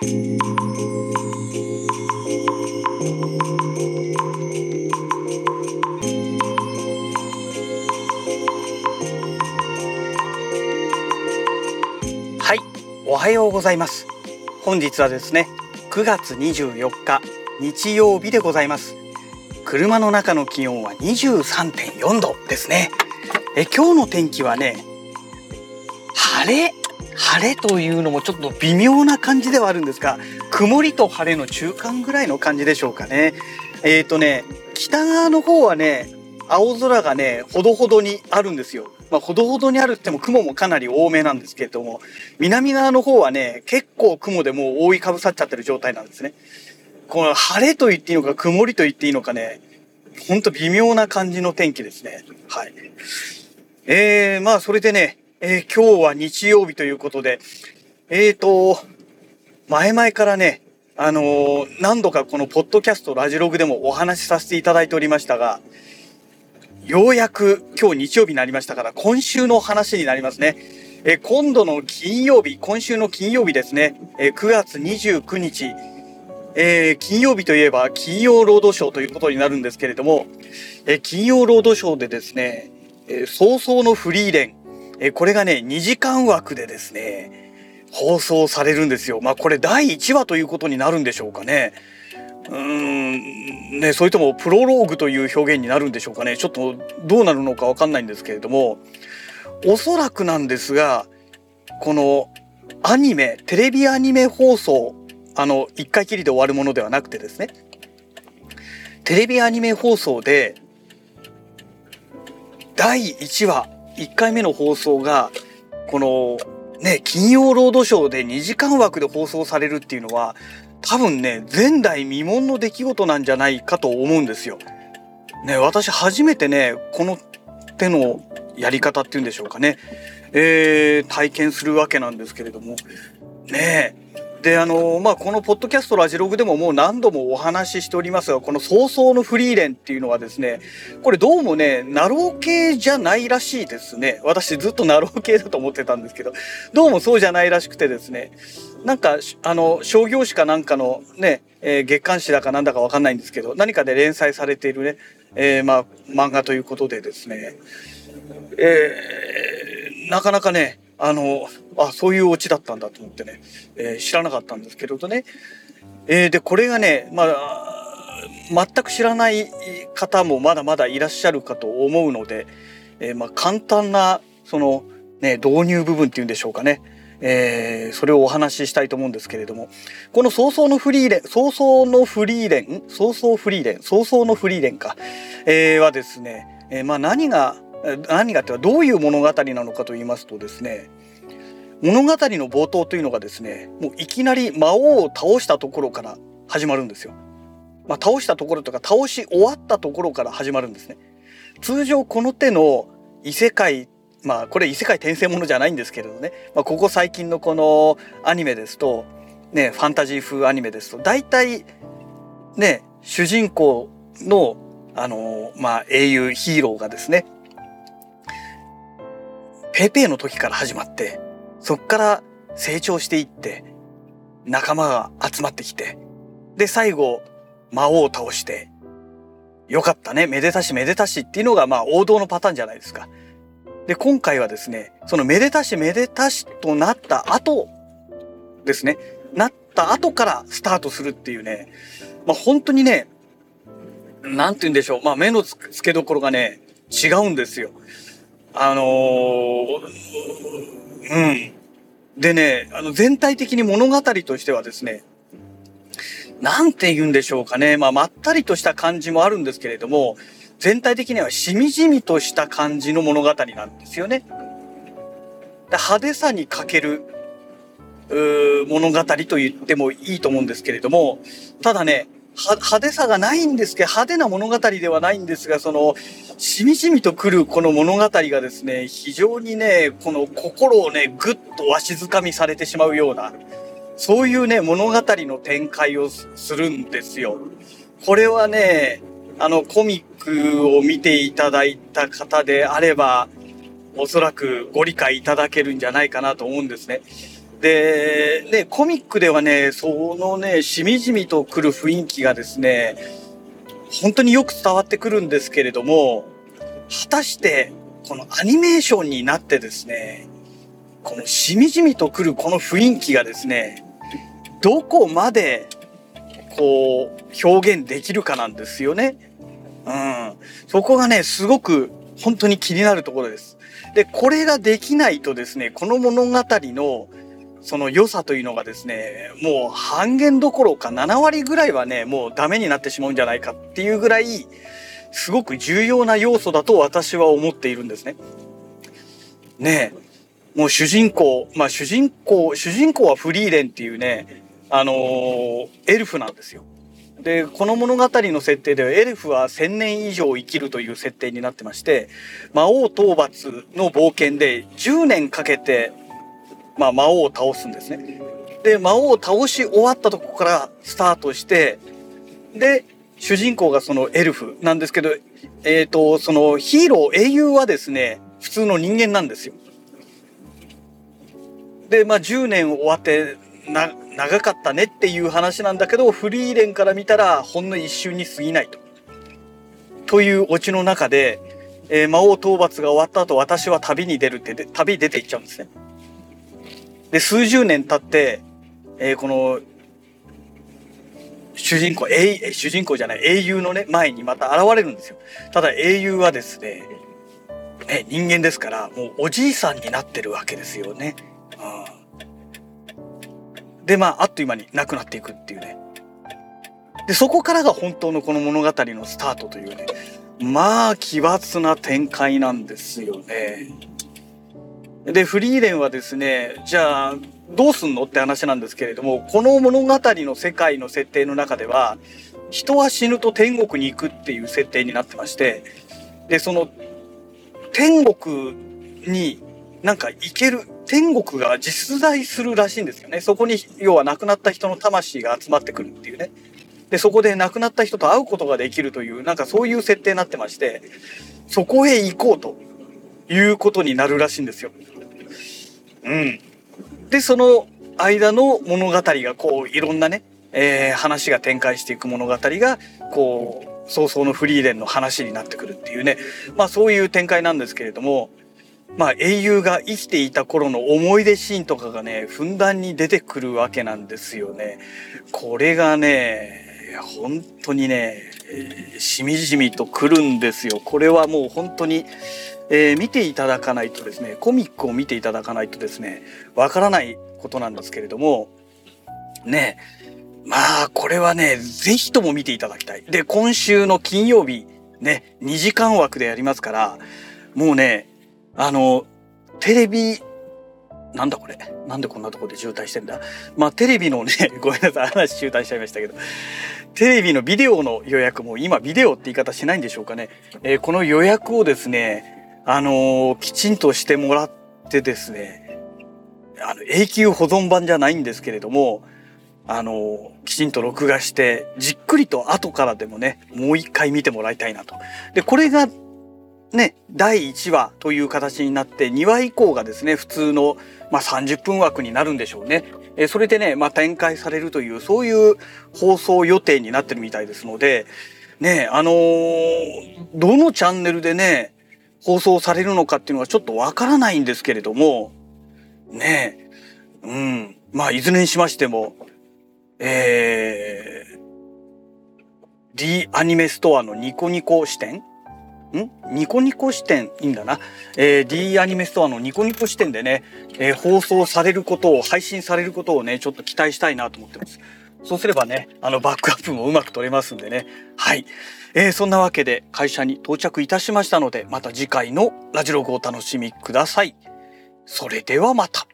はいおはようございます。本日はですね9月24日日曜日でございます。車の中の気温は23.4度ですね。え今日の天気はね晴れ晴れというのもちょっと微妙な感じではあるんですが曇りと晴れの中間ぐらいの感じでしょうかねえっ、ー、とね北側の方はね青空がねほどほどにあるんですよまあ、ほどほどにあるっても雲もかなり多めなんですけれども、南側の方はね、結構雲でもう覆いかぶさっちゃってる状態なんですね。この晴れと言っていいのか曇りと言っていいのかね、ほんと微妙な感じの天気ですね。はい。えー、まあそれでね、えー、今日は日曜日ということで、えーと、前々からね、あのー、何度かこのポッドキャストラジログでもお話しさせていただいておりましたが、ようやく今日日曜日になりましたから、今週の話になりますね。え今度の金曜日、今週の金曜日ですね、え9月29日、えー、金曜日といえば金曜ロードショーということになるんですけれども、え金曜ロードショーでですね、え早々のフリーレン、えこれがね、2時間枠でですね、放送されるんですよ。まあこれ第1話ということになるんでしょうかね。うーんね、それともプロローグという表現になるんでしょうかねちょっとどうなるのかわかんないんですけれどもおそらくなんですがこのアニメテレビアニメ放送あの1回きりで終わるものではなくてですねテレビアニメ放送で第1話1回目の放送がこのね金曜ロードショーで2時間枠で放送されるっていうのは多分ね前代未聞の出来事なんじゃないかと思うんですよ。ね私初めてねこの手のやり方っていうんでしょうかね、えー、体験するわけなんですけれども。ねえ。であのまあこのポッドキャストラジログでももう何度もお話ししておりますがこの葬送のフリーレンっていうのはですねこれどうもねなろう系じゃないらしいですね。私ずっとなろう系だと思ってたんですけどどうもそうじゃないらしくてですねなんかあの商業誌かなんかのね、えー、月刊誌だかなんだかわかんないんですけど何かで連載されているね、えー、まあ漫画ということでですねえー、なかなかねあのあそういうオチだったんだと思ってね、えー、知らなかったんですけれどね、えー、でこれがねまあ全く知らない方もまだまだいらっしゃるかと思うので、えー、まあ簡単なそのね導入部分っていうんでしょうかね。えー、それをお話ししたいと思うんですけれども。この早々のフリーレン早々のフリーレン早々フリーレン早々のフリーレンか、えー、はですね、えー、まあ何が何がってはどういう物語なのかと言いますとですね物語の冒頭というのがですねもういきなり魔王を倒したところから始まるんですよ。まあ、倒したところとか倒し終わったところから始まるんですね。通常この手の異世界まあこれ異世界転生ものじゃないんですけれどね、まあ、ここ最近のこのアニメですとねファンタジー風アニメですと大体ね主人公のあのまあ英雄ヒーローがですねペーペーの時から始まってそっから成長していって仲間が集まってきてで最後魔王を倒してよかったねめでたしめでたしっていうのがまあ王道のパターンじゃないですか。で今回はですねそのめでたしめでたしとなった後ですねなった後からスタートするっていうねまあ本当にねなんて言うんでしょうまあ目の付けどころがね違うんですよ。あのー、うん。でね、あの、全体的に物語としてはですね、なんて言うんでしょうかね。まあ、まったりとした感じもあるんですけれども、全体的にはしみじみとした感じの物語なんですよね。派手さに欠ける物語と言ってもいいと思うんですけれども、ただね、派手さがないんですけど、派手な物語ではないんですが、その、しみじみとくるこの物語がですね、非常にね、この心をね、ぐっとわしづかみされてしまうような、そういうね、物語の展開をするんですよ。これはね、あの、コミックを見ていただいた方であれば、おそらくご理解いただけるんじゃないかなと思うんですね。で、ね、コミックではね、そのね、しみじみとくる雰囲気がですね、本当によく伝わってくるんですけれども、果たしてこのアニメーションになってですね、このしみじみとくるこの雰囲気がですね、どこまでこう表現できるかなんですよね。うん。そこがね、すごく本当に気になるところです。で、これができないとですね、この物語のその良さというのがですね、もう半減どころか7割ぐらいはね、もうダメになってしまうんじゃないかっていうぐらい、すごく重要な要素だと私は思っているんですね。ねえ、もう主人公、まあ主人公、主人公はフリーレンっていうね、あのー、エルフなんですよ。でこの物語の設定ではエルフは1,000年以上生きるという設定になってまして魔王討伐の冒険で10年かけて、まあ、魔王を倒すんですね。で魔王を倒し終わったとこからスタートしてで主人公がそのエルフなんですけど、えっ、ー、とそのヒーロー英雄はですね普通の人間なんですよ。でまあ10年終わってな長かったねっていう話なんだけどフリーレンから見たらほんの一瞬に過ぎないと。というオチの中で、えー、魔王討伐が終わった後私は旅に出るってで旅出ていっちゃうんですね。で数十年経って、えー、この主人公英主人公じゃない英雄のね前にまた現れるんですよ。ただ英雄はですねね人間ですからもうおじいさんになってるわけですよね。うんでまああっという間になくなっていくっていうねでそこからが本当のこの物語のスタートというねまあ奇抜な展開なんですよね。でフリーレンはですねじゃあどうすんのって話なんですけれどもこの物語の世界の設定の中では人は死ぬと天国に行くっていう設定になってましてでその天国になんか行ける天国が実在するらしいんですよね。そこに、要は亡くなった人の魂が集まってくるっていうね。で、そこで亡くなった人と会うことができるという、なんかそういう設定になってまして、そこへ行こうということになるらしいんですよ。うん。で、その間の物語がこう、いろんなね、えー、話が展開していく物語が、こう、早々のフリーレンの話になってくるっていうね、まあそういう展開なんですけれども、まあ、英雄が生きていた頃の思い出シーンとかがね、ふんだんに出てくるわけなんですよね。これがね、本当にね、え、しみじみとくるんですよ。これはもう本当に、えー、見ていただかないとですね、コミックを見ていただかないとですね、わからないことなんですけれども、ね、まあ、これはね、ぜひとも見ていただきたい。で、今週の金曜日、ね、2時間枠でやりますから、もうね、あの、テレビ、なんだこれ？なんでこんなとこで渋滞してんだ？まあテレビのね、ごめんなさい、話渋滞しちゃいましたけど、テレビのビデオの予約も、今ビデオって言い方しないんでしょうかね。えー、この予約をですね、あのー、きちんとしてもらってですね、あの、永久保存版じゃないんですけれども、あのー、きちんと録画して、じっくりと後からでもね、もう一回見てもらいたいなと。で、これがね、第1話という形になって2話以降がですね普通の、まあ、30分枠になるんでしょうね。えそれでね、まあ、展開されるというそういう放送予定になってるみたいですのでねあのー、どのチャンネルでね放送されるのかっていうのはちょっとわからないんですけれどもねうんまあいずれにしましてもえー、D アニメストアのニコニコ視点ん？ニコニコ視点いいんだな、えー、D アニメストアのニコニコ視点でね、えー、放送されることを配信されることをねちょっと期待したいなと思ってます。そうすればねあのバックアップもうまく取れますんでね。はい、えー、そんなわけで会社に到着いたしましたのでまた次回のラジログをお楽しみください。それではまた。